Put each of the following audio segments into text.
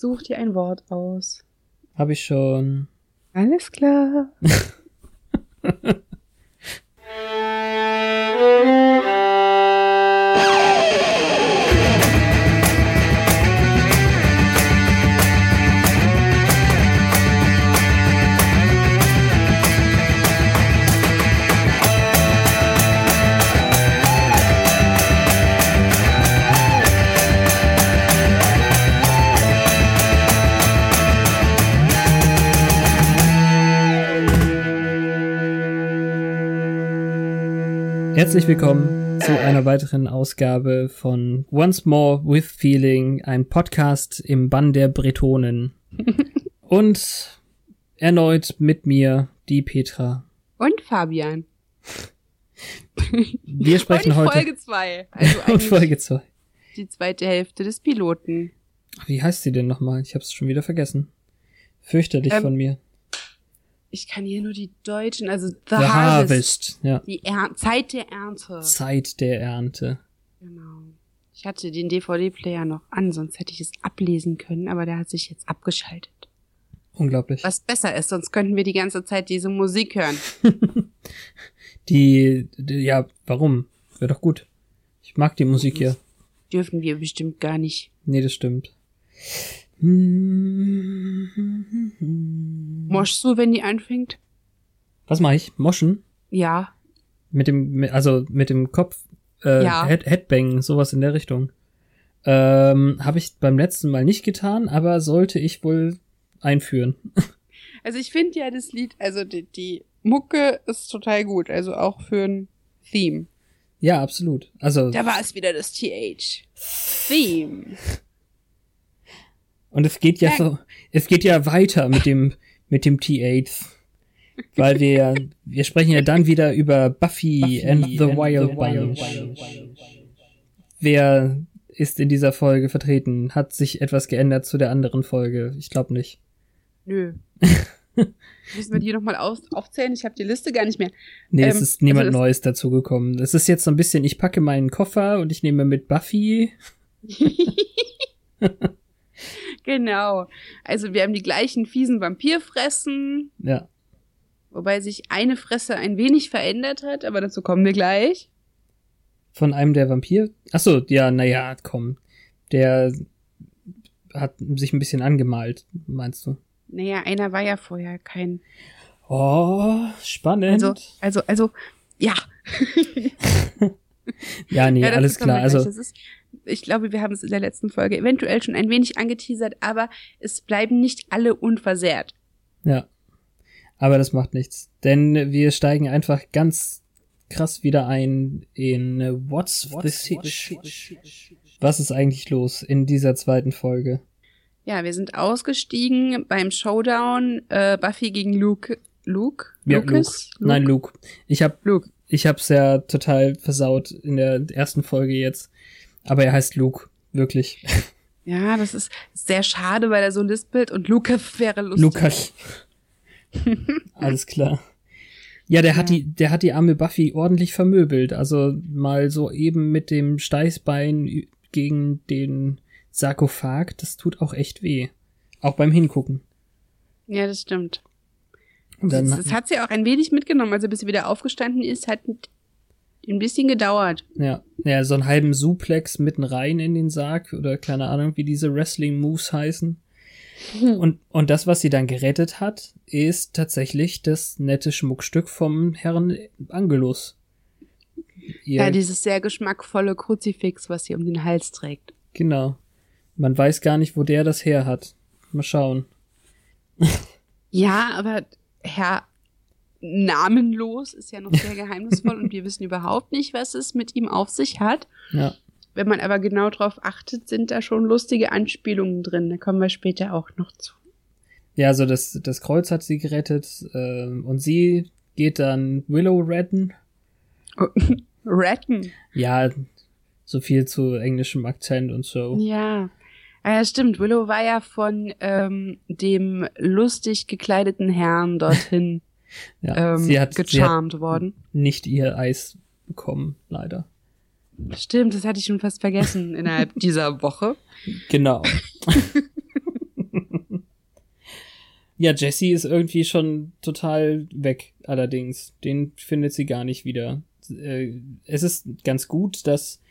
Such dir ein Wort aus. Hab ich schon. Alles klar. Herzlich willkommen zu einer weiteren Ausgabe von Once More with Feeling, ein Podcast im Bann der Bretonen. Und erneut mit mir die Petra. Und Fabian. Wir sprechen heute Folge 2. Also und Folge 2. die zweite Hälfte des Piloten. Wie heißt sie denn nochmal? Ich hab's schon wieder vergessen. Fürchterlich Ähm, von mir. Ich kann hier nur die deutschen, also The, The Harvest. Harvest. Ja. Die er Zeit der Ernte. Zeit der Ernte. Genau. Ich hatte den DVD-Player noch an, sonst hätte ich es ablesen können, aber der hat sich jetzt abgeschaltet. Unglaublich. Was besser ist, sonst könnten wir die ganze Zeit diese Musik hören. Die, die, ja, warum? Wäre doch gut. Ich mag die Musik hier. Dürfen wir bestimmt gar nicht. Nee, das stimmt. Moschst du, wenn die anfängt? Was mache ich? Moschen? Ja. Mit dem, also mit dem Kopf, äh, Ja. Head, Headbang, sowas in der Richtung. Ähm, habe ich beim letzten Mal nicht getan, aber sollte ich wohl einführen. Also ich finde ja das Lied, also die, die Mucke ist total gut, also auch für ein Theme. Ja, absolut. Also, Da war es wieder das TH. Theme. und es geht ja so, es geht ja weiter mit dem, mit dem T8. Weil wir, ja- wir sprechen ja dann wieder über Buffy, and the Wild Bunch. Wer ist in dieser Folge vertreten? Hat sich etwas geändert zu der anderen Folge? Ich glaube nicht. Nö. Müssen wir die nochmal aufzählen? Ich habe die Liste gar nicht mehr. Nee, es Ähm, ist niemand also Neues dazugekommen. Es ist jetzt so ein bisschen, ich packe meinen Koffer und ich nehme mit Buffy. Genau. Also wir haben die gleichen fiesen Vampirfressen, Ja. wobei sich eine Fresse ein wenig verändert hat, aber dazu kommen wir gleich. Von einem der Vampir. Ach so, ja, naja, komm. Der hat sich ein bisschen angemalt, meinst du? Naja, einer war ja vorher kein. Oh, spannend. Also, also, also, ja. ja, nee, ja, alles klar. Also, ist, ich glaube, wir haben es in der letzten Folge eventuell schon ein wenig angeteasert, aber es bleiben nicht alle unversehrt. ja. Aber das macht nichts. Denn wir steigen einfach ganz krass wieder ein in äh, What's, the Sitch? Was ist eigentlich los in dieser zweiten Folge? Ja, wir sind ausgestiegen beim Showdown äh, Buffy gegen Luke. Luke? Ja, Lucas? Luke. Nein, Luke. Ich hab, Luke. ich hab's ja total versaut in der ersten Folge jetzt. Aber er heißt Luke. Wirklich. Ja, das ist sehr schade, weil er so lispelt und Lucas wäre lustig. Lukas. Alles klar. Ja, der hat Ja. die, der hat die arme Buffy ordentlich vermöbelt. Also mal so eben mit dem Steißbein gegen den Sarkophag, das tut auch echt weh. Auch beim Hingucken. Ja, das stimmt. Und Das, dann, das hat sie auch ein wenig mitgenommen. Also bis sie wieder aufgestanden ist, hat ein bisschen gedauert. ja, ja, so einen halben Suplex mitten rein in den Sarg oder keine Ahnung, wie diese Wrestling-Moves heißen. Und, und das, was sie dann gerettet hat, ist tatsächlich das nette Schmuckstück vom Herrn Angelus. Ihr, Ja, dieses sehr geschmackvolle Kruzifix, was sie um den Hals trägt. genau. Man weiß gar nicht, wo der das her hat. Mal schauen. Ja, aber Herr Namenlos ist ja noch sehr geheimnisvoll und wir wissen überhaupt nicht, was es mit ihm auf sich hat. Ja, Wenn man aber genau drauf achtet, sind da schon lustige Anspielungen drin. Da kommen wir später auch noch zu. ja also das, das Kreuz hat sie gerettet ähm, und sie geht dann Willow retten. Retten. Ja, so viel zu englischem Akzent und so. Ja. Ah, ja, stimmt. Willow war ja von ähm, dem lustig gekleideten Herrn dorthin Ja, ähm, sie, hat, sie hat gecharmt worden. nicht ihr Eis bekommen, leider. Stimmt, das hatte ich schon fast vergessen innerhalb dieser Woche. Genau. Ja, Jesse ist irgendwie schon total weg, allerdings. Den findet sie gar nicht wieder. Äh, es ist ganz gut, dass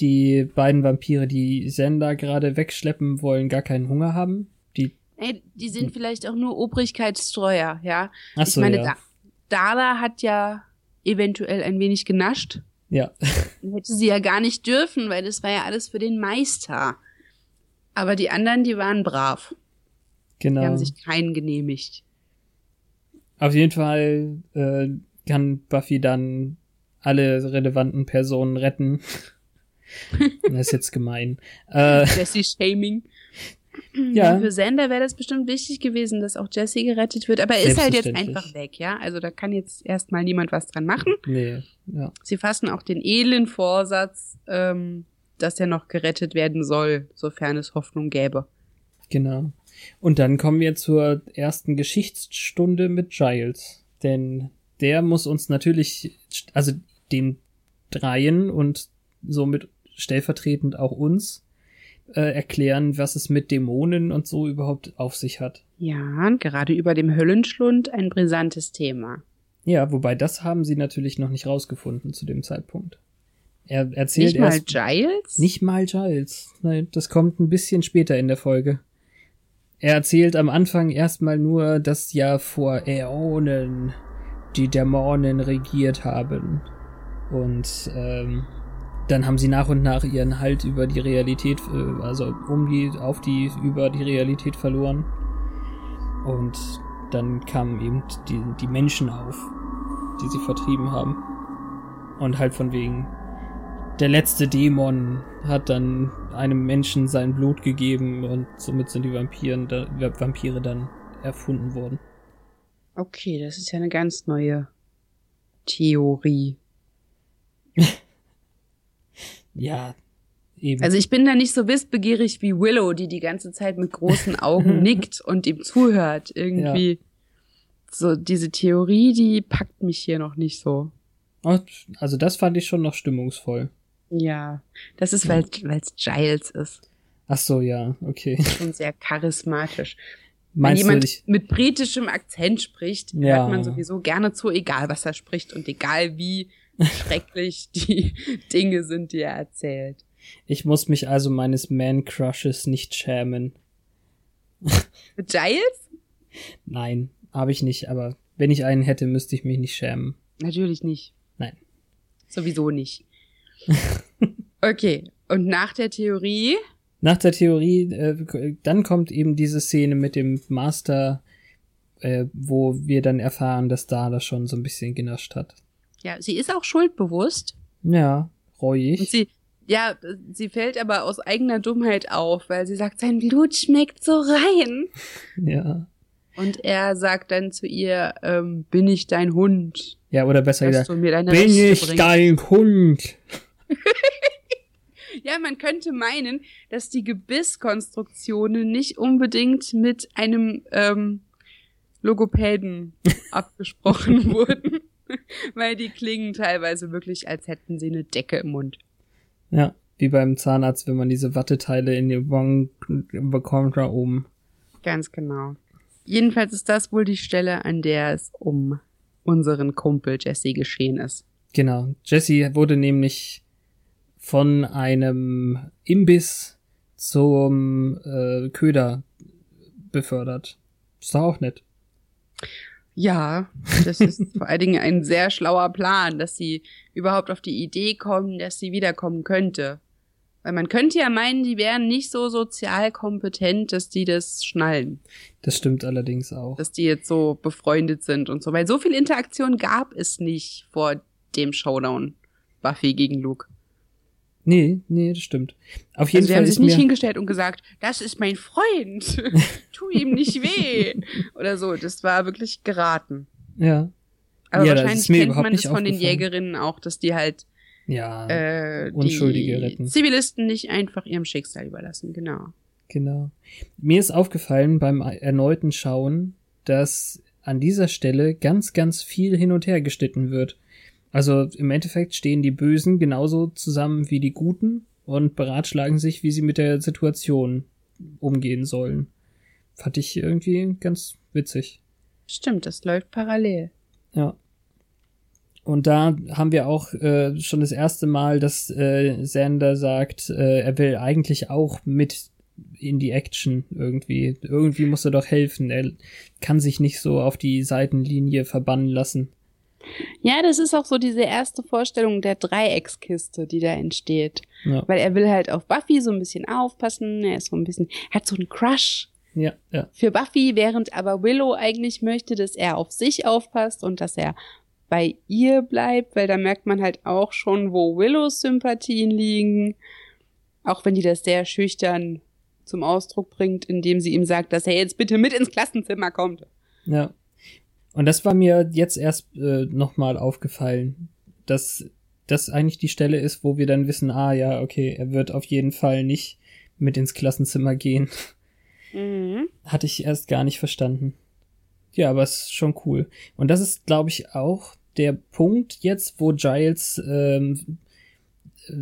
die beiden Vampire, die Sender gerade wegschleppen wollen, gar keinen Hunger haben. Die, Ey, die sind vielleicht auch nur Obrigkeitstreuer, ja. Ach so, ich meine, ja. da Dala hat ja eventuell ein wenig genascht. ja. Hätte sie ja gar nicht dürfen, weil das war ja alles für den Meister. Aber die anderen, die waren brav. Die genau. haben sich keinen genehmigt. Auf jeden Fall äh, kann Buffy dann alle relevanten Personen retten. das ist jetzt gemein. Äh, Jesse Shaming. ja, Für Sander wäre das bestimmt wichtig gewesen, dass auch Jesse gerettet wird. Aber er ist halt jetzt einfach weg, ja. Also da kann jetzt erstmal niemand was dran machen. nee, ja. Sie fassen auch den edlen Vorsatz, ähm, dass er noch gerettet werden soll, sofern es Hoffnung gäbe. Genau. Und dann kommen wir zur ersten Geschichtsstunde mit Giles. Denn der muss uns natürlich, also den Dreien und somit stellvertretend auch uns, äh, erklären, was es mit Dämonen und so überhaupt auf sich hat. Ja, und gerade über dem Höllenschlund ein brisantes Thema. Ja, wobei das haben sie natürlich noch nicht rausgefunden zu dem Zeitpunkt. Er erzählt Nicht mal erst Giles? Nicht mal Giles. Nein, das kommt ein bisschen später in der Folge. Er erzählt am Anfang erstmal nur, dass ja vor Äonen die Dämonen regiert haben. Und ähm, dann haben sie nach und nach ihren Halt über die Realität, äh, also um die, auf die, über die Realität verloren. Und dann kamen eben die, die Menschen auf, die sie vertrieben haben. Und halt von wegen, der letzte Dämon hat dann einem Menschen sein Blut gegeben und somit sind die Vampiren, da, Vampire dann erfunden worden. Okay, das ist ja eine ganz neue Theorie. Ja, eben. Also ich bin da nicht so wissbegierig wie Willow, die die ganze Zeit mit großen Augen nickt und ihm zuhört. Irgendwie. So, diese Theorie, die packt mich hier noch nicht so. Also das fand ich schon noch stimmungsvoll. Ja, das ist, weil es Giles ist. Ach so, ja, okay. Schon sehr charismatisch. Wenn Meinst du, jemand ich, mit britischem Akzent spricht, Ja. hört man sowieso gerne zu, egal was er spricht und egal wie schrecklich die Dinge sind, die er erzählt. ich muss mich also meines Man-Crushes nicht schämen. Giles? Nein, habe ich nicht, aber wenn ich einen hätte, müsste ich mich nicht schämen. Natürlich nicht. Nein. Sowieso nicht. Okay, und nach der Theorie, Nach der Theorie, äh, dann kommt eben diese Szene mit dem Master, äh, wo wir dann erfahren, dass Dala schon so ein bisschen genascht hat. Ja, sie ist auch schuldbewusst. Ja, Und reuig. sie, ja, sie fällt aber aus eigener Dummheit auf, weil sie sagt, sein Blut schmeckt so rein. Ja. Und er sagt dann zu ihr, ähm, bin ich dein Hund? Ja, oder besser gesagt, bin Rechte ich bringst. dein Hund? Ja, man könnte meinen, dass die Gebisskonstruktionen nicht unbedingt mit einem ähm, Logopäden abgesprochen wurden, weil die klingen teilweise wirklich, als hätten sie eine Decke im Mund. Ja, wie beim Zahnarzt, wenn man diese Watteteile in die Wangen bekommt da oben. Ganz genau. Jedenfalls ist das wohl die Stelle, an der es um unseren Kumpel Jesse geschehen ist. Genau. Jesse wurde nämlich von einem Imbiss zum äh, Köder befördert. Ist doch auch nett. Ja, das ist vor allen Dingen ein sehr schlauer Plan, dass sie überhaupt auf die Idee kommen, dass sie wiederkommen könnte. Weil man könnte ja meinen, die wären nicht so sozial kompetent, dass die das schnallen, Das stimmt allerdings auch. dass die jetzt so befreundet sind und so. Weil so viel Interaktion gab es nicht vor dem Showdown Buffy gegen Luke. Nee, nee, das stimmt. Auf jeden Also Fall haben sich nicht hingestellt und gesagt, das ist mein Freund, tu ihm nicht weh oder so. Das war wirklich geraten. ja, Aber Ja, das wahrscheinlich kennt man das von den. Jägerinnen auch, dass die halt ja, äh, Unschuldige die retten. Zivilisten nicht einfach ihrem Schicksal überlassen, genau. genau. Mir ist aufgefallen beim erneuten Schauen, dass an dieser Stelle ganz, ganz viel hin und her geschnitten wird. Also im Endeffekt stehen die Bösen genauso zusammen wie die Guten und beratschlagen sich, wie sie mit der Situation umgehen sollen. fand ich irgendwie ganz witzig. Stimmt, das läuft parallel. Ja. Und da haben wir auch äh, schon das erste Mal, dass äh, Sander sagt, äh, er will eigentlich auch mit in die Action irgendwie. Irgendwie muss er doch helfen. Er kann sich nicht so auf die Seitenlinie verbannen lassen. Ja, das ist auch so diese erste Vorstellung der Dreieckskiste, die da entsteht. Ja. Weil er will halt auf Buffy so ein bisschen aufpassen. Er ist so ein bisschen, hat so einen Crush Ja, ja. für Buffy, während aber Willow eigentlich möchte, dass er auf sich aufpasst und dass er bei ihr bleibt, weil da merkt man halt auch schon, wo Willows Sympathien liegen. Auch wenn die das sehr schüchtern zum Ausdruck bringt, indem sie ihm sagt, dass er jetzt bitte mit ins Klassenzimmer kommt. Ja. Und das war mir jetzt erst äh, nochmal aufgefallen, dass das eigentlich die Stelle ist, wo wir dann wissen, ah ja, okay, er wird auf jeden Fall nicht mit ins Klassenzimmer gehen. Mhm. Hatte ich erst gar nicht verstanden. Ja, aber es ist schon cool. Und das ist, glaube ich, auch der Punkt jetzt, wo Giles ähm,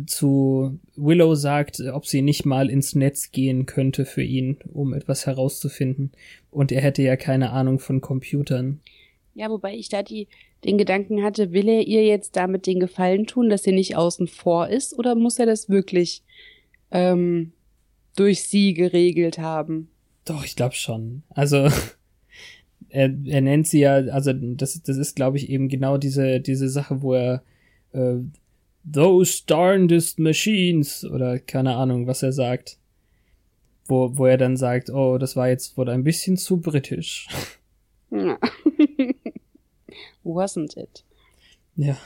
zu Willow sagt, ob sie nicht mal ins Netz gehen könnte für ihn, um etwas herauszufinden. Und er hätte ja keine Ahnung von Computern. Ja, wobei ich da die, den Gedanken hatte, will er ihr jetzt damit den Gefallen tun, dass sie nicht außen vor ist, oder muss er das wirklich ähm, durch sie geregelt haben? Doch, ich glaube schon. Also er, er nennt sie ja, also das, das ist, glaube ich, eben genau diese, diese Sache, wo er äh, Those darndest machines oder keine Ahnung, was er sagt. Wo, wo er dann sagt, oh, das war jetzt wohl ein bisschen zu britisch. Ja. Wasn't it? Ja.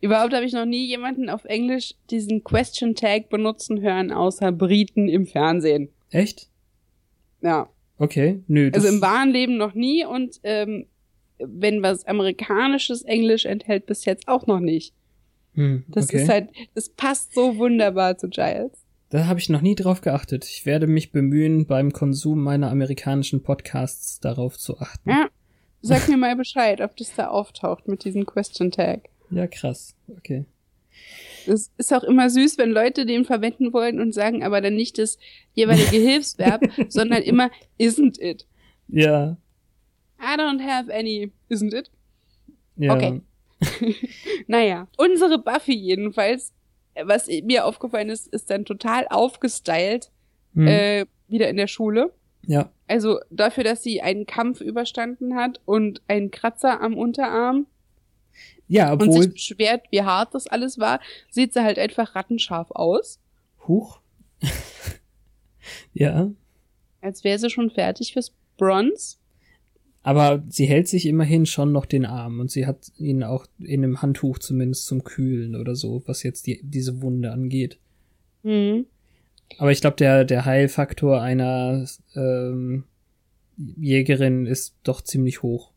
Überhaupt habe ich noch nie jemanden auf Englisch diesen Question Tag benutzen hören, außer Briten im Fernsehen. Echt? Ja. Okay, nö. Das, Also im wahren Leben noch nie und ähm, wenn was amerikanisches Englisch enthält, bis jetzt auch noch nicht. hm, Das okay. ist halt, das passt so wunderbar zu Giles. Da habe ich noch nie drauf geachtet. Ich werde mich bemühen, beim Konsum meiner amerikanischen Podcasts darauf zu achten. Ja. Sag mir mal Bescheid, ob das da auftaucht mit diesem Question Tag. Ja, krass. Okay. Es ist auch immer süß, wenn Leute den verwenden wollen und sagen aber dann nicht das jeweilige Hilfsverb, sondern immer isn't it. Ja. I don't have any, isn't it? Ja. Okay. Naja, unsere Buffy jedenfalls, was mir aufgefallen ist, ist dann total aufgestylt, Hm. äh, wieder in der Schule. Ja. Also dafür, dass sie einen Kampf überstanden hat und einen Kratzer am Unterarm Ja, und obwohl. sich beschwert, wie hart das alles war, sieht sie halt einfach rattenscharf aus, Huch. ja. als wäre sie schon fertig fürs Bronze. Aber sie hält sich immerhin schon noch den Arm und sie hat ihn auch in einem Handtuch zumindest zum Kühlen oder so, was jetzt die, diese Wunde angeht. Mhm. Aber ich glaube, der, der Heilfaktor einer ähm, Jägerin ist doch ziemlich hoch.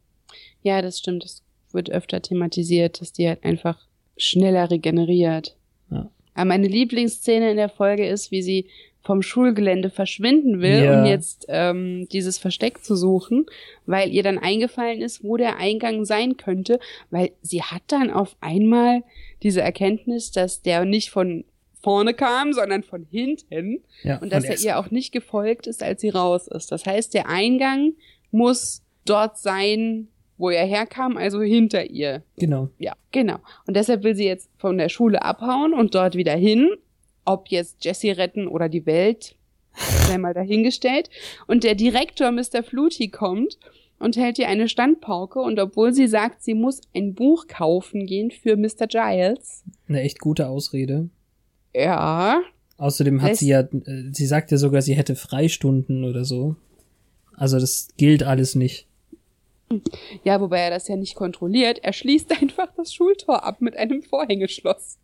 Ja, das stimmt. Das wird öfter thematisiert, dass die halt einfach schneller regeneriert. Ja. Aber meine Lieblingsszene in der Folge ist, wie sie vom Schulgelände verschwinden will, Ja. um jetzt ähm, dieses Versteck zu suchen, weil ihr dann eingefallen ist, wo der Eingang sein könnte, weil sie hat dann auf einmal diese Erkenntnis, dass der nicht von vorne kam, sondern von hinten Ja, und dass er ihr auch nicht gefolgt ist, als sie raus ist. Das heißt, der Eingang muss dort sein, wo er herkam, also hinter ihr. Genau. Ja, genau. Und deshalb will sie jetzt von der Schule abhauen und dort wieder hin. Ob jetzt Jessie retten oder die Welt, sei mal dahingestellt. Und der Direktor Mr. Flutie kommt und hält ihr eine Standpauke. Und obwohl sie sagt, sie muss ein Buch kaufen gehen für Mr. Giles, Eine echt gute Ausrede. Ja, Außerdem hat Lässt- sie ja, äh, sie sagt ja sogar, sie hätte Freistunden oder so. Also das gilt alles nicht. ja, wobei er das ja nicht kontrolliert. Er schließt einfach das Schultor ab mit einem Vorhängeschloss.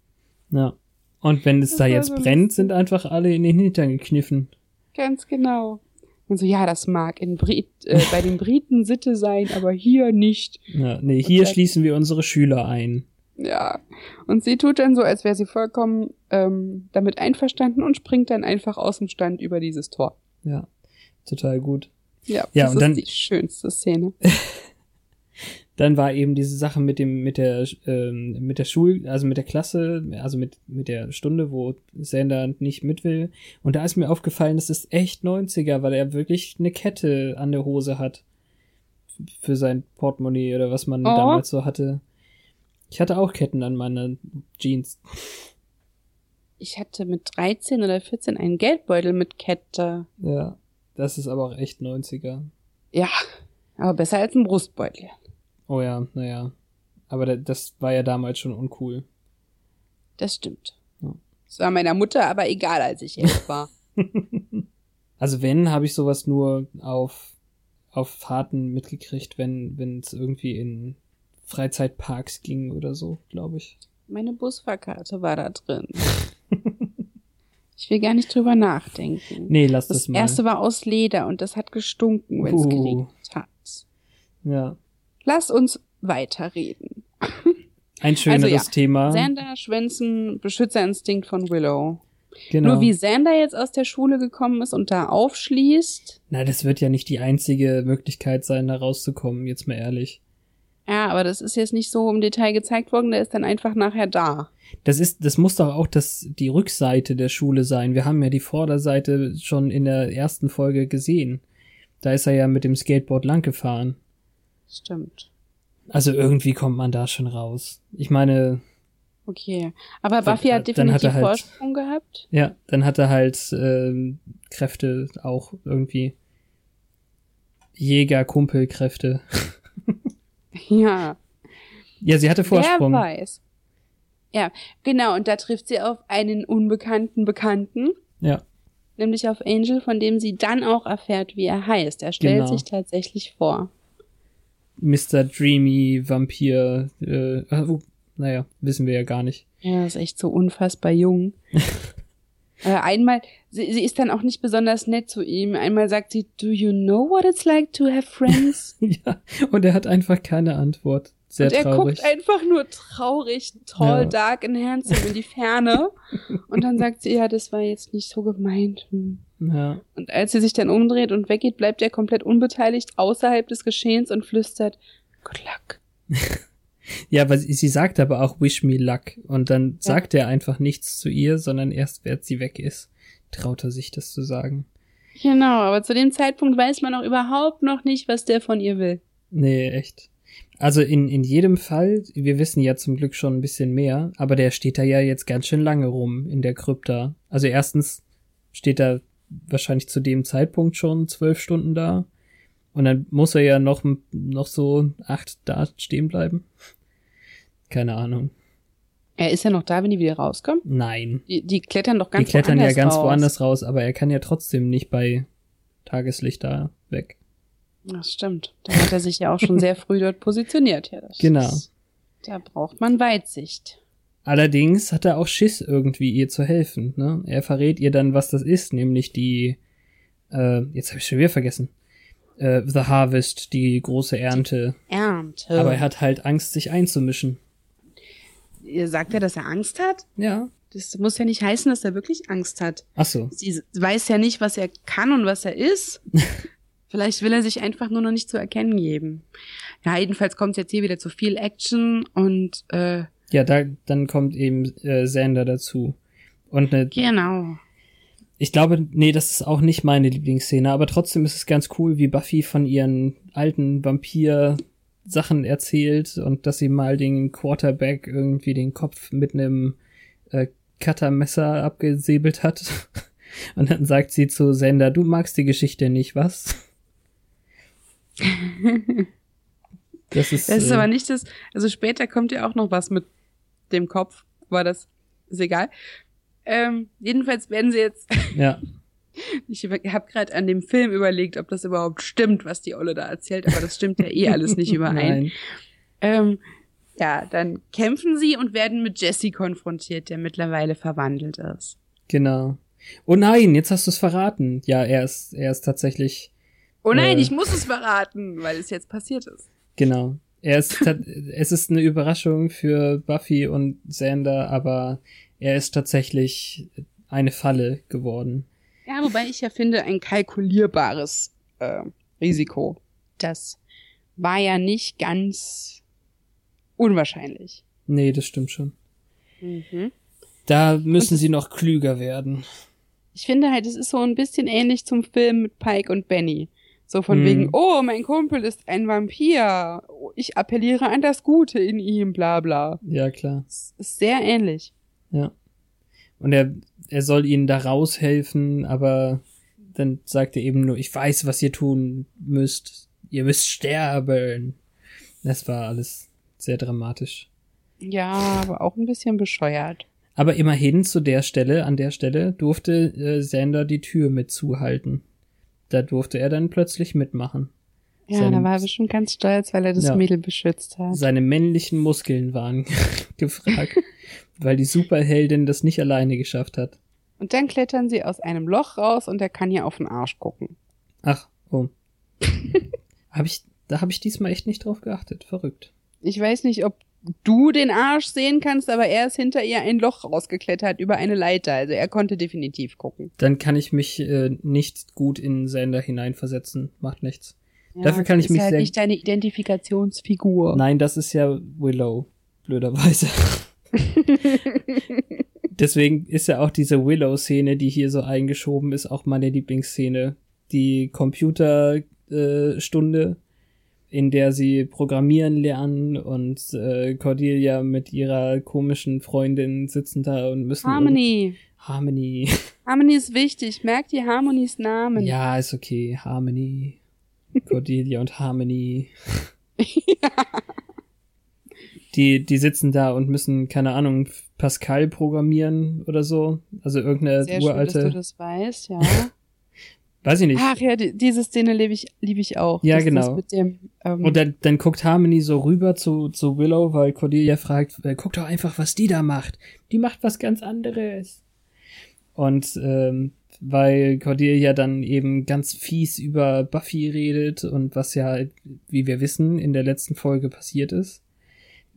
Ja. Und wenn es Das da jetzt so brennt, sind einfach alle in den Hintern gekniffen. Ganz genau. Und so, ja, das mag in Brit äh, bei den Briten Sitte sein, aber hier nicht. Ja, nee, hier schließen wir unsere Schüler ein. Ja. Und sie tut dann so, als wäre sie vollkommen ähm, damit einverstanden und springt dann einfach aus dem Stand über dieses Tor. Ja, total gut. Ja, Ja, das und ist dann- die schönste Szene. Dann war eben diese Sache mit dem, mit der, ähm, mit der Schul, also mit der Klasse, also mit, mit der Stunde, wo Sander nicht mit will. Und da ist mir aufgefallen, das ist echt 90er, weil er wirklich eine Kette an der Hose hat. Für sein Portemonnaie oder was man Oh. damals so hatte. Ich hatte auch Ketten an meiner Jeans. Ich hatte mit 13 oder 14 einen Geldbeutel mit Kette. Ja. Das ist aber auch echt 90er. Ja, aber besser als ein Brustbeutel. Oh ja, naja. Aber da- das war ja damals schon uncool. Das stimmt. Ja. Das war meiner Mutter aber egal, als ich elf war. Also wenn, habe ich sowas nur auf, auf Fahrten mitgekriegt, wenn wenn es irgendwie in Freizeitparks ging oder so, glaube ich. Meine Busfahrkarte war da drin. Ich will gar nicht drüber nachdenken. Nee, lass das, das mal. erste war aus Leder und das hat gestunken, wenn es Uh. geregnet hat. ja. Lass uns weiterreden. Ein schöneres Also ja, Thema. Xander, Schwänzen, Beschützerinstinkt von Willow. genau. Nur wie Xander jetzt aus der Schule gekommen ist und da aufschließt. Na, das wird ja nicht die einzige Möglichkeit sein, da rauszukommen, jetzt mal ehrlich. Ja, aber das ist jetzt nicht so im Detail gezeigt worden, der ist dann einfach nachher da. Das ist, das muss doch auch das, die Rückseite der Schule sein. Wir haben ja die Vorderseite schon in der ersten Folge gesehen. Da ist er ja mit dem Skateboard langgefahren. Stimmt. Also irgendwie kommt man da schon raus. Ich meine, Okay. Aber Buffy hat hat definitiv er halt- Vorsprung gehabt. ja, dann hat er halt ähm, Kräfte auch irgendwie. Jäger-Kumpelkräfte. Ja. Ja, sie hatte Vorsprung. Wer weiß. Ja, genau. Und da trifft sie auf einen unbekannten Bekannten, Ja, nämlich auf Angel, von dem sie dann auch erfährt, wie er heißt. Er stellt Genau. sich tatsächlich vor. Mr. Dreamy Vampir. Äh, uh, naja, wissen wir ja gar nicht. Er ist echt so unfassbar jung. äh, einmal, sie, sie ist dann auch nicht besonders nett zu ihm. Einmal sagt sie, do you know what it's like to have friends? ja, und er hat einfach keine Antwort. Sehr und er traurig. guckt einfach nur traurig, tall, Ja. dark and handsome in die Ferne. Und dann sagt sie, ja, das war jetzt nicht so gemeint. Hm. Ja, Und als sie sich dann umdreht und weggeht, bleibt er komplett unbeteiligt außerhalb des Geschehens und flüstert, good luck. ja, aber sie, sie sagt aber auch Wish me luck. Und dann sagt er einfach nichts zu ihr, sondern erst, wer sie weg ist, traut er sich das zu sagen. Genau, aber zu dem Zeitpunkt weiß man auch überhaupt noch nicht, was der von ihr will. Nee, echt. Also in, in jedem Fall, wir wissen ja zum Glück schon ein bisschen mehr, aber der steht da ja jetzt ganz schön lange rum in der Krypta. Also erstens steht er wahrscheinlich zu dem Zeitpunkt schon zwölf Stunden da. Und dann muss er ja noch, noch so acht da stehen bleiben. Keine Ahnung. Er ist ja noch da, wenn die wieder rauskommen. Nein. Die, die klettern doch ganz Die klettern ja woanders ganz raus. woanders raus, aber er kann ja trotzdem nicht bei Tageslicht da weg. Das stimmt. Da hat er sich ja auch schon sehr früh dort positioniert. Ja, das Genau. Ist, da braucht man Weitsicht. Allerdings hat er auch Schiss, irgendwie ihr zu helfen. Ne? Er verrät ihr dann, was das ist, nämlich die, äh, jetzt habe ich schon wieder vergessen, äh, The Harvest, die große Ernte. Ernte. Aber er hat halt Angst, sich einzumischen. Ihr sagt ja, dass er Angst hat? Ja. Das muss ja nicht heißen, dass er wirklich Angst hat. Ach so. Sie weiß ja nicht, was er kann und was er ist. Vielleicht will er sich einfach nur noch nicht zu erkennen geben. Ja, jedenfalls kommt jetzt hier wieder zu viel Action und äh, Ja, da, dann kommt eben äh, Xander dazu. Und ne, genau. ich glaube, nee, das ist auch nicht meine Lieblingsszene, aber trotzdem ist es ganz cool, wie Buffy von ihren alten Vampir-Sachen erzählt und dass sie mal den Quarterback irgendwie den Kopf mit einem äh, Cuttermesser abgesäbelt hat. Und dann sagt sie zu Sender, du magst die Geschichte nicht, was? Das ist, Das ist äh, aber nicht das. Also später kommt ja auch noch was mit dem Kopf, aber das ist egal. Ähm, jedenfalls werden sie jetzt. ja, Ich habe gerade an dem Film überlegt, ob das überhaupt stimmt, was die Olle da erzählt, aber das stimmt ja eh alles nicht überein. Ähm, ja, dann kämpfen sie und werden mit Jesse konfrontiert, der mittlerweile verwandelt ist. Genau. Oh nein, jetzt hast du es verraten. Ja, er ist, er ist tatsächlich, Oh nein, Äh. ich muss es verraten, weil es jetzt passiert ist. genau. Er ist, es ist eine Überraschung für Buffy und Xander, aber er ist tatsächlich eine Falle geworden. Ja, wobei ich ja finde, ein kalkulierbares äh, Risiko, dass war ja nicht ganz unwahrscheinlich. Nee, das stimmt schon. Mhm. Da müssen sie noch klüger werden. Ich finde halt, es ist so ein bisschen ähnlich zum Film mit Pike und Benny. So von Hm. wegen, oh, mein Kumpel ist ein Vampir. Ich appelliere an das Gute in ihm, bla bla. Ja, klar. Es ist sehr ähnlich. Ja. Und er, er soll ihnen da raushelfen, aber dann sagt er eben nur, ich weiß, was ihr tun müsst. Ihr müsst sterben. Das war alles sehr dramatisch. Ja, aber auch ein bisschen bescheuert. Aber immerhin zu der Stelle, an der Stelle, durfte äh, Sander die Tür mit zuhalten. Da durfte er dann plötzlich mitmachen. Ja, Seine- da war er bestimmt ganz stolz, weil er das Ja. Mädel beschützt hat. Seine männlichen Muskeln waren gefragt, weil die Superheldin das nicht alleine geschafft hat. Und dann klettern sie aus einem Loch raus und er kann ihr auf den Arsch gucken. Ach, oh. hab ich, da habe ich diesmal echt nicht drauf geachtet. Verrückt. Ich weiß nicht, ob du den Arsch sehen kannst, aber er ist hinter ihr ein Loch rausgeklettert über eine Leiter. Also er konnte definitiv gucken. Dann kann ich mich äh, nicht gut in Sender hineinversetzen. Macht nichts. Ja, Dafür kann das ich mich ist halt sehr- nicht deine Identifikationsfigur. Nein, das ist ja Willow, blöderweise. Deswegen ist ja auch diese Willow-Szene, die hier so eingeschoben ist, auch meine Lieblingsszene. Die Computerstunde, äh, in der sie programmieren lernen und äh, Cordelia mit ihrer komischen Freundin sitzen da und müssen. Harmony. Harmony. Harmony ist wichtig. Merk dir Harmonys Namen. Ja, ist okay. Harmony. Cordelia und Harmony. Die, die sitzen da und müssen, keine Ahnung, Pascal programmieren oder so. Also irgendeine Sehr schön, dass uralte. du das weißt, ja. weiß ich nicht. Ach ja, die, diese Szene liebe ich, liebe ich auch. Ja, Das- genau. Das dem, ähm, Und dann, dann guckt Harmony so rüber zu, zu Willow, weil Cordelia fragt, äh, guck doch einfach, was die da macht. Die macht was ganz anderes. Und ähm, weil Cordelia dann eben ganz fies über Buffy redet und was ja, wie wir wissen, in der letzten Folge passiert ist,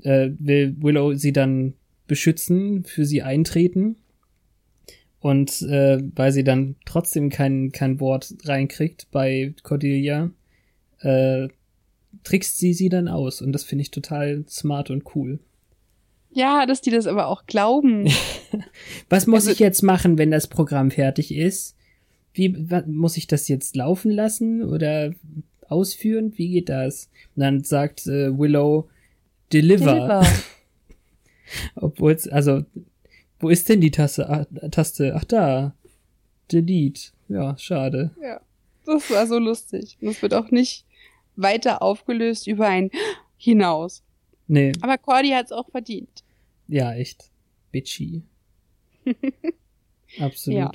äh, will Willow sie dann beschützen, für sie eintreten. Und äh, weil sie dann trotzdem kein, kein Wort reinkriegt bei Cordelia, äh, trickst sie sie dann aus. Und das finde ich total smart und cool. Ja, dass die das aber auch glauben. Was muss Also- ich jetzt machen, wenn das Programm fertig ist? Wie wa, muss ich das jetzt laufen lassen oder ausführen? Wie geht das? Und dann sagt äh, Willow Deliver. Deliver. Obwohl es, also, wo ist denn die Taste? Ah, Taste? Ach da. Delete. Ja, schade. Ja, das war so lustig. Und es wird auch nicht weiter aufgelöst über ein hinaus. Nee, Aber Cordy hat es auch verdient. Ja, echt. Bitchy. Absolut. Ja.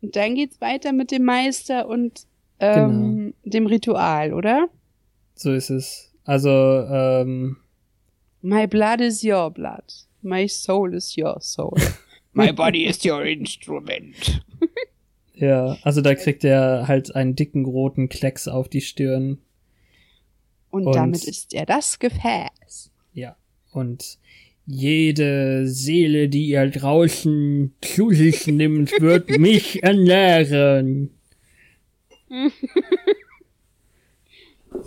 Und dann geht's weiter mit dem Meister und ähm, dem Ritual, oder? So ist es. Also, ähm, My blood is your blood. My soul is your soul. My body is your instrument. Ja, also da kriegt er halt einen dicken roten Klecks auf die Stirn. Und, Und- damit ist er das Gefäß. Ja. Und jede Seele, die ihr draußen zu sich nimmt, wird mich ernähren.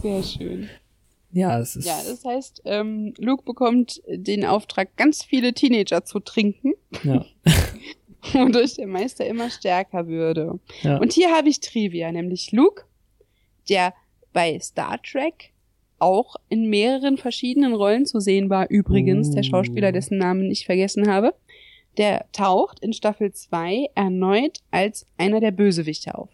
Sehr schön. Ja, es ist. Ja, das heißt, ähm, Luke bekommt den Auftrag, ganz viele Teenager zu trinken, ja, wodurch der Meister immer stärker würde. ja. Und hier habe ich Trivia, nämlich Luke, der bei Star Trek auch in mehreren verschiedenen Rollen zu sehen war. Übrigens, der Oh. Schauspieler, dessen Namen ich vergessen habe, der taucht in Staffel 2 erneut als einer der Bösewichte auf.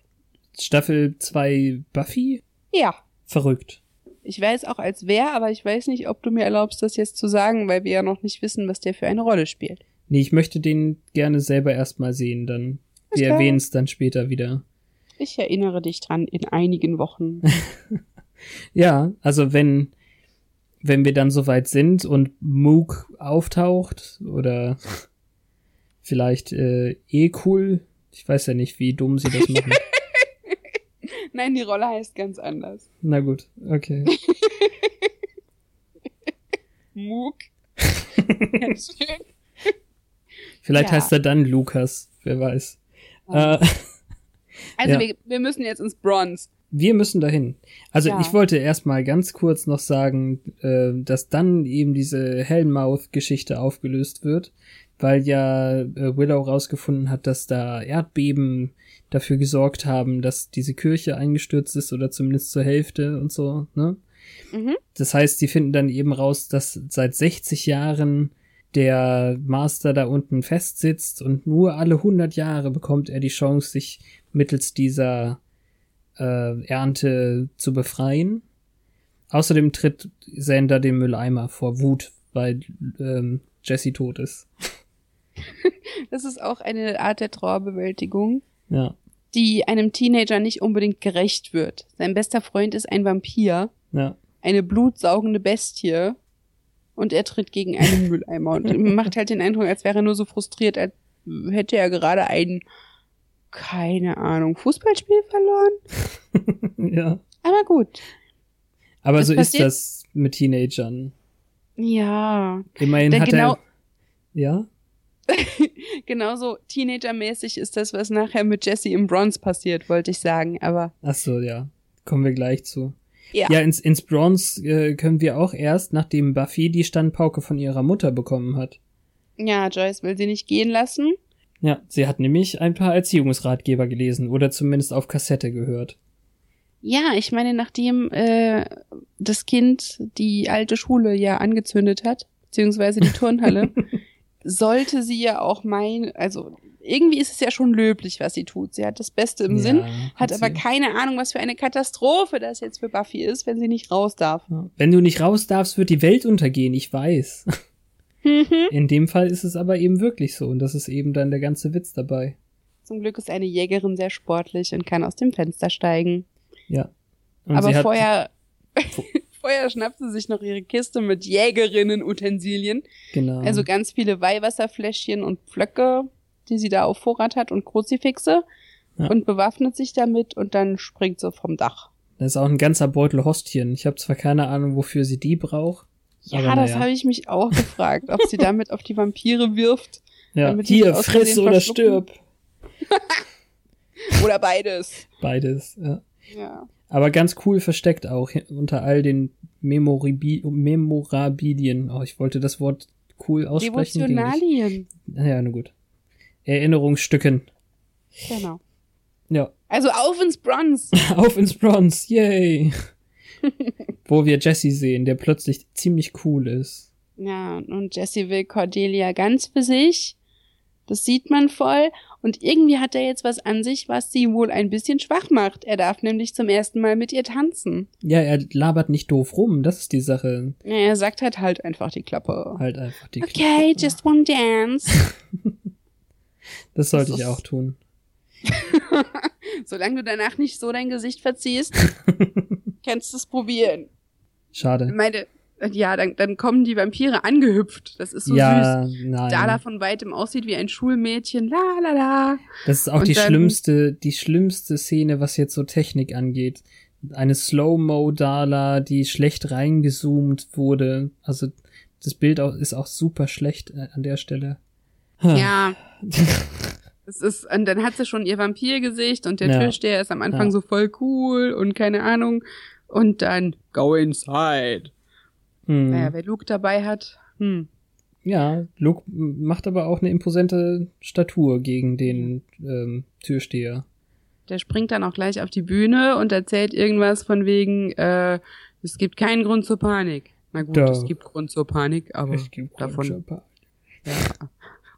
Staffel 2 Buffy? Ja, Verrückt. ich weiß auch als wer, aber ich weiß nicht, ob du mir erlaubst, das jetzt zu sagen, weil wir ja noch nicht wissen, was der für eine Rolle spielt. Nee, ich möchte den gerne selber erstmal sehen, dann. Ist Wir erwähnen es dann später wieder. Ich erinnere dich dran in einigen Wochen. Ja, also wenn, wenn wir dann soweit sind und Mook auftaucht oder vielleicht äh, eh cool. Ich weiß ja nicht, wie dumm sie das machen. Nein, die Rolle heißt ganz anders. Na gut, okay. Mook. Ganz schön. Vielleicht Ja. heißt er dann Lukas, wer weiß. Ja. Äh, Also Ja. wir, wir müssen jetzt ins Bronze. Wir müssen dahin. Also Ja. ich wollte erstmal ganz kurz noch sagen, äh, dass dann eben diese Hellmouth-Geschichte aufgelöst wird, weil ja äh, Willow rausgefunden hat, dass da Erdbeben dafür gesorgt haben, dass diese Kirche eingestürzt ist oder zumindest zur Hälfte und so, ne? Mhm. Das heißt, sie finden dann eben raus, dass seit 60 Jahren der Master da unten festsitzt und nur alle 100 Jahre bekommt er die Chance, sich mittels dieser äh, Ernte zu befreien. Außerdem tritt Sander den Mülleimer vor Wut, weil ähm, Jesse tot ist. Das ist auch eine Art der Trauerbewältigung, Ja, die einem Teenager nicht unbedingt gerecht wird. Sein bester Freund ist ein Vampir, ja, eine blutsaugende Bestie und er tritt gegen einen Mülleimer und macht halt den Eindruck, als wäre er nur so frustriert, als hätte er gerade ein, keine Ahnung, Fußballspiel verloren. ja. Aber gut. Aber Das so ist das mit Teenagern. Ja. Immerhin Denn hat genau- er. Ja? Genauso Teenager-mäßig ist das, was nachher mit Jesse im Bronze passiert, wollte ich sagen. Aber Ach so, ja. Kommen wir gleich zu. ja. Ja, ins, ins Bronze äh, können wir auch erst, nachdem Buffy die Standpauke von ihrer Mutter bekommen hat. Ja, Joyce will sie nicht gehen lassen. Ja, sie hat nämlich ein paar Erziehungsratgeber gelesen oder zumindest auf Kassette gehört. Ja, ich meine, nachdem äh, das Kind die alte Schule ja angezündet hat, beziehungsweise die Turnhalle, sollte sie ja auch meinen, also irgendwie ist es ja schon löblich, was sie tut. Sie hat das Beste im Ja, Sinn, hat aber sie. keine Ahnung, was für eine Katastrophe das jetzt für Buffy ist, wenn sie nicht raus darf. Wenn du nicht raus darfst, wird die Welt untergehen, ich weiß. In dem Fall ist es aber eben wirklich so und das ist eben dann der ganze Witz dabei. Zum Glück ist eine Jägerin sehr sportlich und kann aus dem Fenster steigen. Ja. Und aber vorher, vorher schnappt sie sich noch ihre Kiste mit Jägerinnen-Utensilien. genau. Also ganz viele Weihwasserfläschchen und Pflöcke, die sie da auf Vorrat hat und Kruzifixe Ja. und bewaffnet sich damit und dann springt sie vom Dach. das ist auch ein ganzer Beutel Hostien. Ich habe zwar keine Ahnung, wofür sie die braucht. Ja, aber das naja. habe ich mich auch gefragt, ob sie damit auf die Vampire wirft Ja, hier, friss oder stirb. oder beides. Beides, ja. Ja. Aber ganz cool versteckt auch unter all den Memoribi Memorabilien. Oh, ich wollte das Wort cool aussprechen. Devotionalien. Ja, na gut. Erinnerungsstücken. Genau. Ja, Also auf ins Bronze. auf ins Bronze, yay. Wo wir Jesse sehen, der plötzlich ziemlich cool ist. Ja, und Jesse will Cordelia ganz für sich. Das sieht man voll. Und irgendwie hat er jetzt was an sich, was sie wohl ein bisschen schwach macht. Er darf nämlich zum ersten Mal mit ihr tanzen. Ja, er labert nicht doof rum, das ist die Sache. Ja, er sagt halt halt einfach die Klappe. Halt einfach die Okay, just one dance. Das sollte Das ich auch tun. Solange du danach nicht so dein Gesicht verziehst, kannst du es probieren. Ich Schade. meine, ja, dann, dann kommen die Vampire angehüpft. Das ist so süß. ja, nein. Dala von weitem aussieht wie ein Schulmädchen. La la la. Das ist auch Und die dann- schlimmste, die schlimmste Szene, was jetzt so Technik angeht. Eine Slow-Mo-Dala, die schlecht reingezoomt wurde. Also das Bild auch, ist auch super schlecht äh, an der Stelle. Ha. Ja. Es ist, und dann hat sie schon ihr Vampirgesicht und der Ja. Türsteher ist am Anfang Ja. so voll cool und keine Ahnung. Und dann go inside. Hm. Naja, wer Luke dabei hat, hm. Ja, Luke macht aber auch eine imposante Statur gegen den ähm, Türsteher. Der springt dann auch gleich auf die Bühne und erzählt irgendwas von wegen, äh, es gibt keinen Grund zur Panik. Na gut, Doch. es gibt Grund zur Panik, aber gibt davon. Grundschapa. Ja.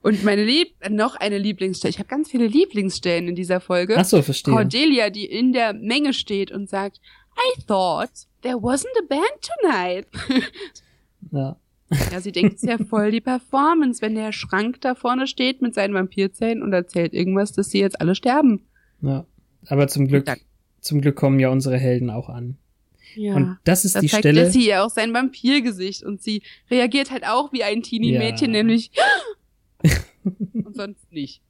Und meine Lieb noch eine Lieblingsstelle. Ich habe ganz viele Lieblingsstellen in dieser Folge. Ach so, verstehe. Cordelia, die in der Menge steht und sagt, I thought there wasn't a band tonight. Ja. ja, sie denkt, es ist ja voll die Performance, wenn der Schrank da vorne steht mit seinen Vampirzähnen und erzählt irgendwas, dass sie jetzt alle sterben. ja. Aber zum Glück, zum Glück kommen ja unsere Helden auch an. Ja. Und das ist da die zeigt Stelle. Jessie ihr auch sein Vampirgesicht und sie reagiert halt auch wie ein Teenie-Mädchen, Ja. nämlich und sonst nicht.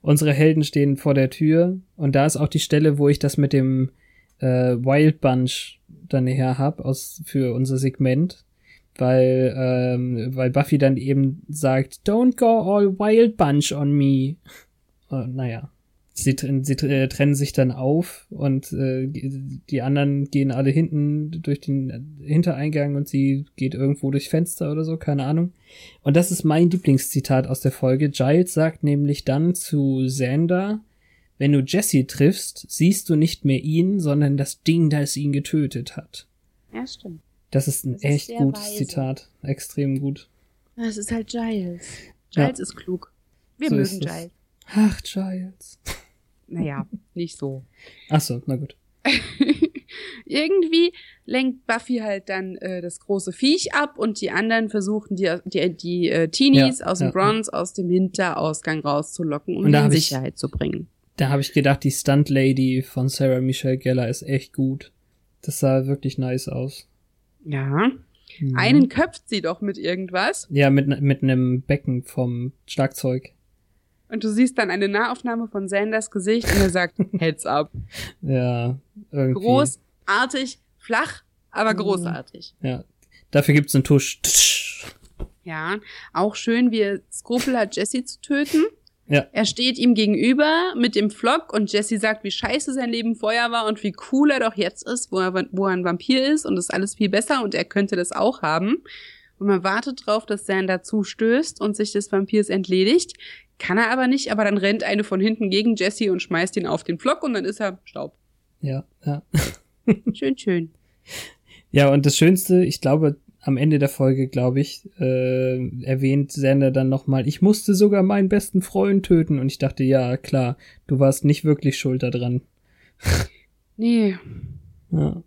Unsere Helden stehen vor der Tür und da ist auch die Stelle, wo ich das mit dem äh, Wild Bunch dann her hab aus für unser Segment, weil ähm, weil Buffy dann eben sagt, Don't go all Wild Bunch on me. Äh, naja, sie, sie äh, trennen sich dann auf und äh, die anderen gehen alle hinten durch den Hintereingang und sie geht irgendwo durch Fenster oder so, keine Ahnung. Und das ist mein Lieblingszitat aus der Folge. Giles sagt nämlich dann zu Xander, wenn du Jesse triffst, siehst du nicht mehr ihn, sondern das Ding, das ihn getötet hat. Ja, stimmt. Das ist ein das echt ist gutes weise. Zitat. Extrem gut. Das ist halt Giles. Giles ja. ist klug. Wir so mögen Giles. Ach, Giles. Naja, nicht so. Ach so, na gut. Irgendwie lenkt Buffy halt dann äh, das große Viech ab und die anderen versuchen die die, die äh, Teenies ja, aus dem ja, Bronze aus dem Hinterausgang rauszulocken um und in Sicherheit ich, zu bringen. Da habe ich gedacht, die Stunt Lady von Sarah Michelle Geller ist echt gut. Das sah wirklich nice aus. Ja. Mhm. Einen köpft sie doch mit irgendwas. Ja, mit, mit einem Becken vom Schlagzeug. Und du siehst dann eine Nahaufnahme von Sanders Gesicht und er sagt, Heads up. Ja, irgendwie. Großartig, flach, aber mhm. großartig. Ja. Dafür gibt's einen Tusch. Ja, auch schön, wie er Skrupel hat, Jesse zu töten. Ja. Er steht ihm gegenüber mit dem Flock und Jesse sagt, wie scheiße sein Leben vorher war und wie cool er doch jetzt ist, wo er, wo er ein Vampir ist und ist alles viel besser und er könnte das auch haben. Und man wartet drauf, dass Sander zustößt und sich des Vampirs entledigt. Kann er aber nicht, aber dann rennt eine von hinten gegen Jesse und schmeißt ihn auf den Flock und dann ist er Staub. Ja, ja. schön, schön. Ja, und das Schönste, ich glaube, am Ende der Folge, glaube ich, äh, erwähnt Sander dann nochmal, ich musste sogar meinen besten Freund töten. Und ich dachte, ja, klar, du warst nicht wirklich schuld daran. Nee. Ja.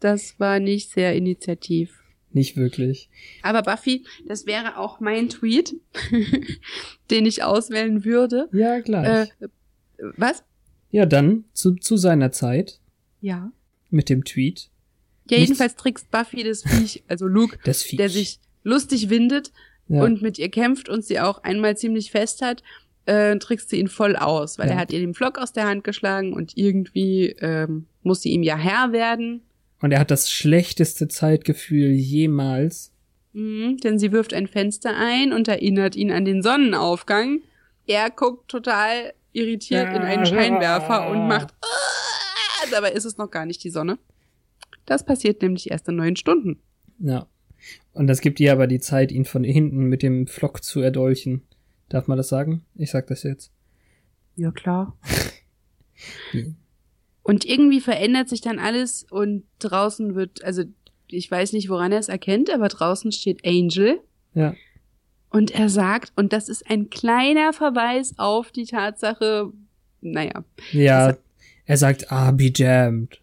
Das war nicht sehr initiativ. Nicht wirklich. Aber Buffy, das wäre auch mein Tweet, den ich auswählen würde. Ja, gleich. Äh, was? Ja, dann zu, zu seiner Zeit. Ja. Mit dem Tweet. Ja, jedenfalls trickst Buffy das Viech, also Luke, das Viech. der sich lustig windet ja. und mit ihr kämpft und sie auch einmal ziemlich fest hat, äh, trickst sie ihn voll aus, weil ja. er hat ihr den Flock aus der Hand geschlagen und irgendwie ähm, muss sie ihm ja Herr werden. Und er hat das schlechteste Zeitgefühl jemals. Mhm, denn sie wirft ein Fenster ein und erinnert ihn an den Sonnenaufgang. Er guckt total irritiert in einen Scheinwerfer und macht, äh, dabei ist es noch gar nicht die Sonne. Das passiert nämlich erst in neun Stunden. Ja. Und das gibt ihr aber die Zeit, ihn von hinten mit dem Flock zu erdolchen. Darf man das sagen? Ich sag das jetzt. Ja, klar. Und irgendwie verändert sich dann alles und draußen wird, also ich weiß nicht, woran er es erkennt, aber draußen steht Angel. Ja. Und er sagt, und das ist ein kleiner Verweis auf die Tatsache, naja. Ja, er sagt, ah, be jammed.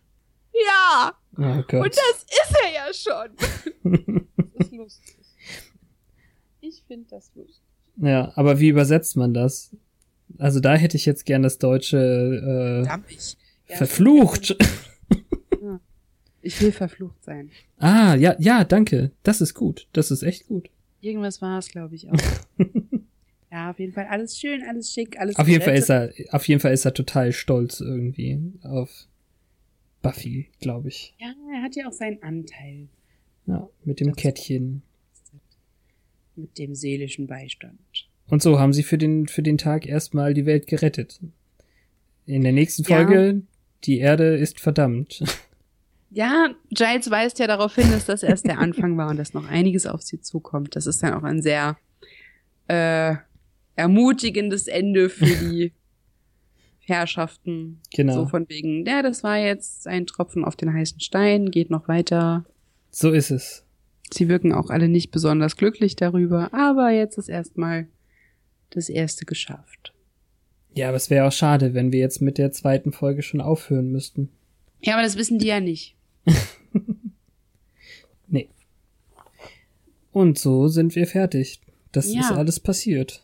Ja. Oh Gott. Und das ist er ja schon. das ist lustig. Ich finde das lustig. Ja, aber wie übersetzt man das? Also da hätte ich jetzt gern das deutsche äh, ich. Verflucht. Ich will verflucht sein. Ah, ja, ja, danke. Das ist gut. Das ist echt gut. Irgendwas war es, glaube ich, auch. ja, auf jeden Fall alles schön, alles schick, alles Auf jeden Fall ist er, auf jeden Fall ist er total stolz irgendwie auf Buffy, glaube ich. Ja, er hat ja auch seinen Anteil. Ja, mit dem das Kettchen. Mit dem seelischen Beistand. Und so haben sie für den, für den Tag erstmal die Welt gerettet. In der nächsten Folge ja die Erde ist verdammt. Ja, Giles weist ja darauf hin, dass das erst der Anfang war und dass noch einiges auf sie zukommt. Das ist dann auch ein sehr äh, ermutigendes Ende für die Herrschaften. Genau. So von wegen, ja, das war jetzt ein Tropfen auf den heißen Stein, geht noch weiter. So ist es. Sie wirken auch alle nicht besonders glücklich darüber, aber jetzt ist erstmal das erste geschafft. Ja, aber es wäre auch schade, wenn wir jetzt mit der zweiten Folge schon aufhören müssten. Ja, aber das wissen die ja nicht. nee. Und so sind wir fertig. Das ja. ist alles passiert.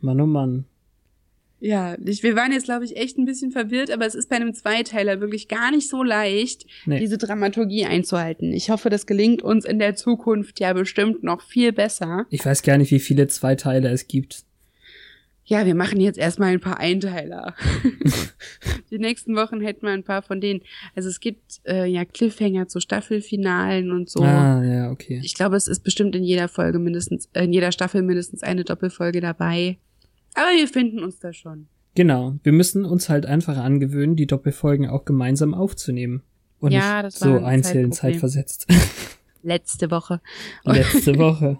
Mann, oh Mann. Ja, ich, wir waren jetzt, glaube ich, echt ein bisschen verwirrt, aber es ist bei einem Zweiteiler wirklich gar nicht so leicht, nee. diese Dramaturgie einzuhalten. Ich hoffe, das gelingt uns in der Zukunft ja bestimmt noch viel besser. Ich weiß gar nicht, wie viele Zweiteiler es gibt ja, wir machen jetzt erstmal ein paar Einteiler. die nächsten Wochen hätten wir ein paar von denen. Also es gibt äh, ja Cliffhanger zu Staffelfinalen und so. Ah, ja, okay. Ich glaube, es ist bestimmt in jeder Folge mindestens, äh, in jeder Staffel mindestens eine Doppelfolge dabei. Aber wir finden uns da schon. Genau. Wir müssen uns halt einfach angewöhnen, die Doppelfolgen auch gemeinsam aufzunehmen. Und Ja, nicht das war so ein einzeln zeitversetzt. Letzte Woche. Letzte Woche.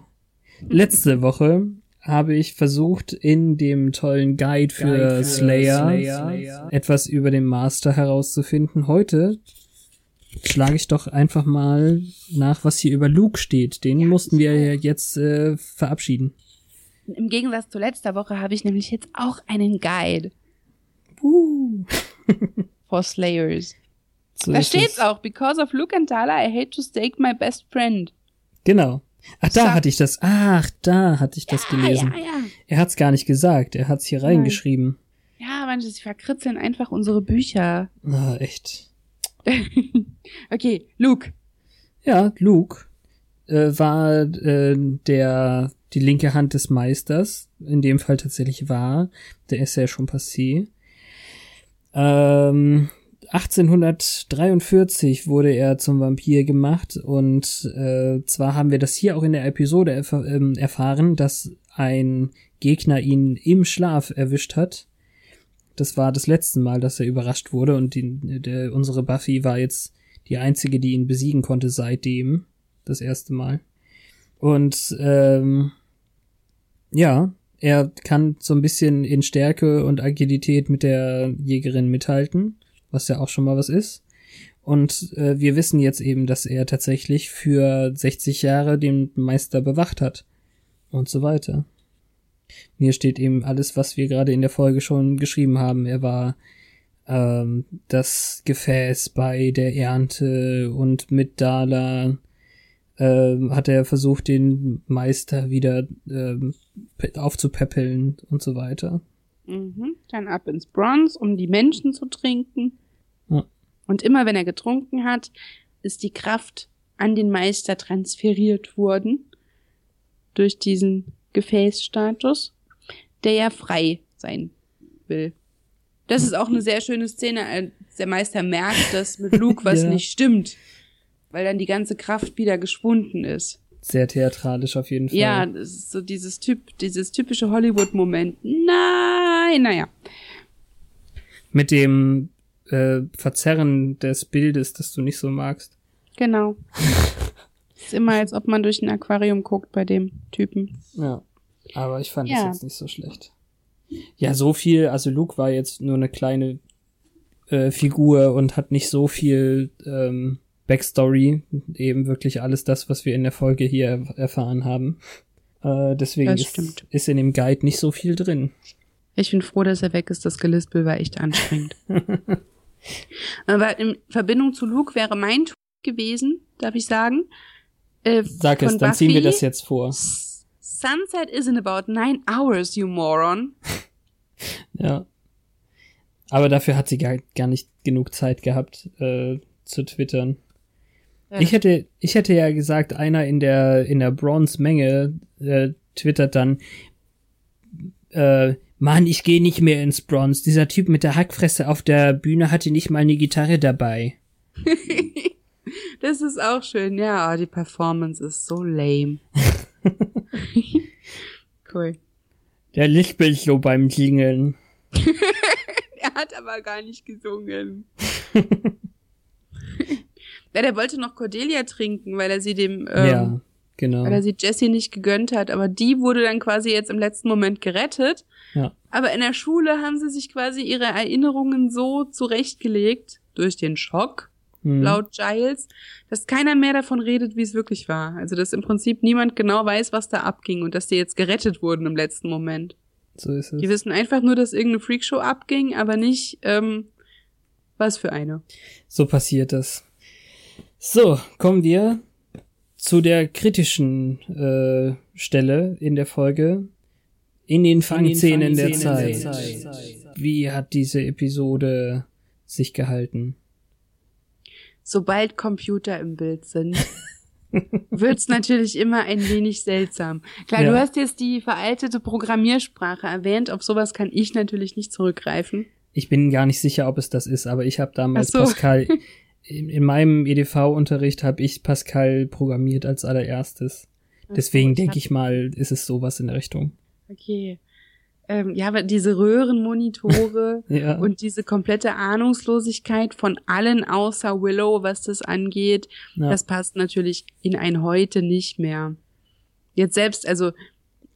Letzte Woche habe ich versucht, in dem tollen Guide für, Guide für Slayer, Slayer etwas über den Master herauszufinden. Heute schlage ich doch einfach mal nach, was hier über Luke steht. Den mussten wir ja jetzt äh, verabschieden. Im Gegensatz zu letzter Woche habe ich nämlich jetzt auch einen Guide Uh. for Slayers. So da steht's es. auch. Because of Luke and Tala, I hate to stake my best friend. Genau. Ach, da Sag- hatte ich das. Ach, da hatte ich das gelesen. Ja, ja, Er hat's gar nicht gesagt. Er hat's hier Nein. reingeschrieben. ja. Ja, manche, sie verkritzeln einfach unsere Bücher. Ah, echt. okay, Luke. Ja, Luke äh, war äh, der die linke Hand des Meisters, in dem Fall tatsächlich war. Der ist ja schon passé. Ähm, 1843 wurde er zum Vampir gemacht und äh, zwar haben wir das hier auch in der Episode erf ähm, erfahren, dass ein Gegner ihn im Schlaf erwischt hat. Das war das letzte Mal, dass er überrascht wurde und die, der, unsere Buffy war jetzt die einzige, die ihn besiegen konnte seitdem. Das erste Mal. Und ähm, ja, er kann so ein bisschen in Stärke und Agilität mit der Jägerin mithalten, was ja auch schon mal was ist. Und äh, wir wissen jetzt eben, dass er tatsächlich für 60 Jahre den Meister bewacht hat. Und so weiter. Hier steht eben alles, was wir gerade in der Folge schon geschrieben haben. Er war ähm, das Gefäß bei der Ernte und mit Dala ähm, hat er versucht, den Meister wieder ähm, aufzupäppeln und so weiter. Mhm. Dann ab ins Bronze, um die Menschen zu trinken. Ja. Und immer wenn er getrunken hat, ist die Kraft an den Meister transferiert worden. Durch diesen Gefäßstatus, der ja frei sein will. Das ist auch eine sehr schöne Szene, als der Meister merkt, dass mit Luke was Ja. nicht stimmt. Weil dann die ganze Kraft wieder geschwunden ist. Sehr theatralisch auf jeden Fall. Ja, das ist so dieses Typ, dieses typische Hollywood-Moment. Nein, naja. Mit dem äh, Verzerren des Bildes, das du nicht so magst. Genau. ist immer, als ob man durch ein Aquarium guckt bei dem Typen. Ja. Aber ich fand Ja. das jetzt nicht so schlecht. Ja, so viel, also Luke war jetzt nur eine kleine äh, Figur und hat nicht so viel ähm, Backstory. Eben wirklich alles das, was wir in der Folge hier er erfahren haben. Äh, deswegen ist, ist in dem Guide nicht so viel drin. Ich bin froh, dass er weg ist. Das Gelispel war echt anstrengend. Aber in Verbindung zu Luke wäre mein Tweet gewesen, darf ich sagen. Äh, Sag es, dann ziehen wir Buffy. das jetzt vor. Sunset is in about nine hours, you moron. Ja. Aber dafür hat sie gar, gar nicht genug Zeit gehabt, äh, zu twittern. Ja, Ich hätte, ich hätte ja gesagt, einer in der, in der Bronze-Menge äh, twittert dann, äh, Mann, ich gehe nicht mehr ins Bronze. Dieser Typ mit der Hackfresse auf der Bühne hatte nicht mal eine Gitarre dabei. Das ist auch schön. Ja, oh, die Performance ist so lame. cool. Der lispelt so beim Singen. Er hat aber gar nicht gesungen. Ja, der wollte noch Cordelia trinken, weil er sie dem, ähm, ja, genau. weil er sie Jessie nicht gegönnt hat. Aber die wurde dann quasi jetzt im letzten Moment gerettet. Ja. Aber in der Schule haben sie sich quasi ihre Erinnerungen so zurechtgelegt, durch den Schock, Hm. laut Giles, dass keiner mehr davon redet, wie es wirklich war. Also, dass im Prinzip niemand genau weiß, was da abging und dass die jetzt gerettet wurden im letzten Moment. So ist es. Die wissen einfach nur, dass irgendeine Freakshow abging, aber nicht, ähm, was für eine. So passiert das. So, kommen wir zu der kritischen äh, Stelle in der Folge. In den Fangszenen der, der Zeit. Wie hat diese Episode sich gehalten? Sobald Computer im Bild sind, wird's natürlich immer ein wenig seltsam. Klar, Ja. du hast jetzt die veraltete Programmiersprache erwähnt, auf sowas kann ich natürlich nicht zurückgreifen. Ich bin gar nicht sicher, ob es das ist, aber ich habe damals so. Pascal in, in meinem EDV-Unterricht habe ich Pascal programmiert als allererstes. Deswegen denke ich mal, ist es sowas in der Richtung. Okay. ähm, ja, aber diese Röhrenmonitore Ja. und diese komplette Ahnungslosigkeit von allen außer Willow, was das angeht, ja. das passt natürlich in ein Heute nicht mehr. Jetzt selbst, also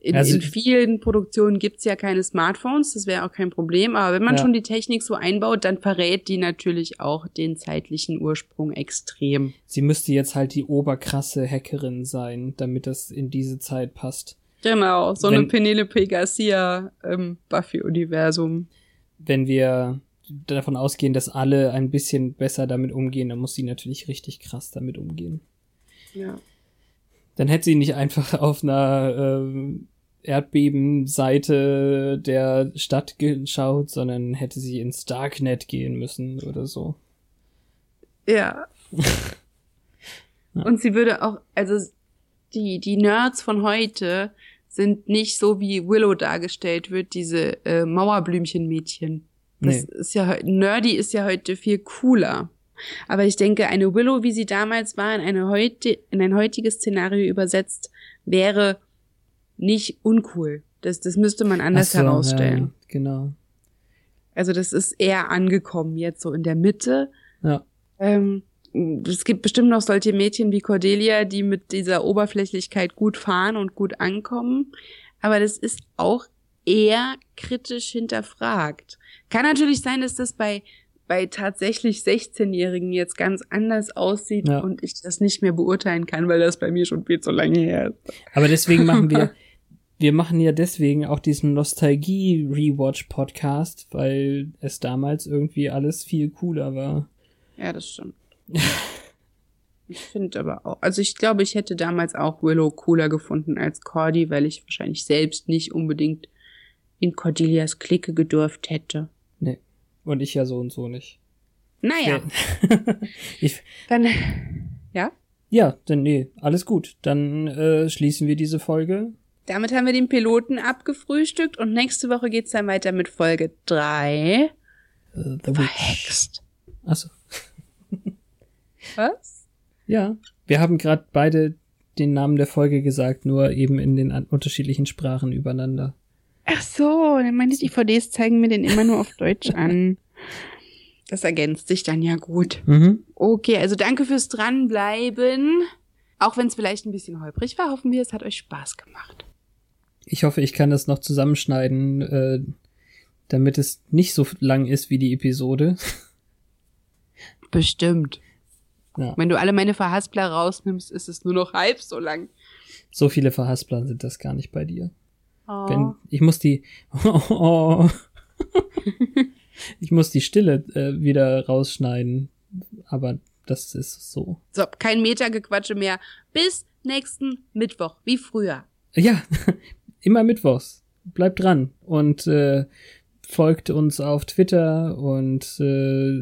in, Also- in vielen Produktionen gibt's ja keine Smartphones, das wäre auch kein Problem, aber wenn man Ja. schon die Technik so einbaut, dann verrät die natürlich auch den zeitlichen Ursprung extrem. Sie müsste jetzt halt die oberkrasse Hackerin sein, damit das in diese Zeit passt. Genau, so Wenn- eine Penelope Garcia im Buffy-Universum. Wenn wir davon ausgehen, dass alle ein bisschen besser damit umgehen, dann muss sie natürlich richtig krass damit umgehen. Ja. Dann hätte sie nicht einfach auf einer ähm, Erdbebenseite der Stadt geschaut, sondern hätte sie ins Darknet gehen müssen oder so. Ja. Ja. Und sie würde auch, also die, die Nerds von heute sind nicht so wie Willow dargestellt wird, diese äh, Mauerblümchenmädchen. Das Nee. ist ja nerdy ist ja heute viel cooler. Aber ich denke, eine Willow, wie sie damals war, in eine heute, in ein heutiges Szenario übersetzt, wäre nicht uncool. Das, das müsste man anders so, herausstellen. Ja, genau. Also das ist eher angekommen jetzt so in der Mitte. Ja. Ähm, es gibt bestimmt noch solche Mädchen wie Cordelia, die mit dieser Oberflächlichkeit gut fahren und gut ankommen. Aber das ist auch eher kritisch hinterfragt. Kann natürlich sein, dass das bei, bei tatsächlich 16-Jährigen jetzt ganz anders aussieht Ja. und ich das nicht mehr beurteilen kann, weil das bei mir schon viel zu lange her ist. Aber deswegen machen wir, wir machen ja deswegen auch diesen Nostalgie-Rewatch-Podcast, weil es damals irgendwie alles viel cooler war. Ja, das stimmt. Ich finde aber auch, also ich glaube, ich hätte damals auch Willow cooler gefunden als Cordy, weil ich wahrscheinlich selbst nicht unbedingt in Cordelias Clique gedurft hätte. Nee. Und ich ja so und so nicht. Naja, ich, dann, ja, ja, dann nee, alles gut. Dann äh, schließen wir diese Folge. Damit haben wir den Piloten abgefrühstückt und nächste Woche geht's dann weiter mit Folge drei. Äh, The. Verhext. Achso. Was? Ja. Wir haben gerade beide den Namen der Folge gesagt, nur eben in den unterschiedlichen Sprachen übereinander. Ach so, dann meine DVDs zeigen mir den immer nur auf Deutsch an. Das ergänzt sich dann ja gut. Mhm. Okay, also danke fürs Dranbleiben. Auch wenn es vielleicht ein bisschen holprig war, hoffen wir, es hat euch Spaß gemacht. Ich hoffe, ich kann das noch zusammenschneiden, äh, damit es nicht so lang ist wie die Episode. Bestimmt. Ja. Wenn du alle meine Verhaspler rausnimmst, ist es nur noch halb so lang. So viele Verhaspler sind das gar nicht bei dir. Oh. Wenn, ich muss die, oh, ich muss die Stille äh, wieder rausschneiden, aber das ist so. So, kein Metergequatsche mehr. Bis nächsten Mittwoch, wie früher. Ja, immer mittwochs. Bleibt dran und äh, folgt uns auf Twitter und äh,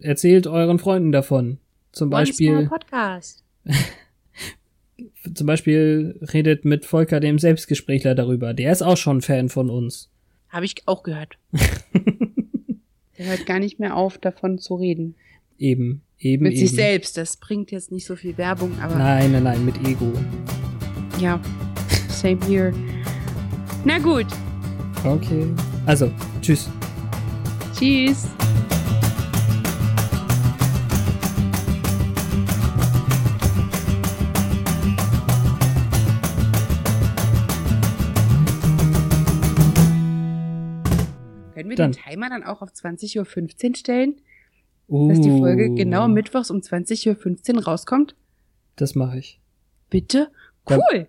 erzählt euren Freunden davon. Zum One Beispiel, Podcast. zum Beispiel redet mit Volker, dem Selbstgesprächler, darüber. Der ist auch schon Fan von uns. Habe ich auch gehört. Der hört gar nicht mehr auf, davon zu reden. Eben, eben, Mit eben. sich selbst. Das bringt jetzt nicht so viel Werbung, aber Nein, nein, nein, mit Ego. ja. Same here. Na gut. Okay. Also, tschüss. Tschüss. Können wir Dann. den Timer dann auch auf 20.15 Uhr stellen, Uh, dass die Folge genau mittwochs um 20.15 Uhr rauskommt? Das mache ich. Bitte? Dann- Cool.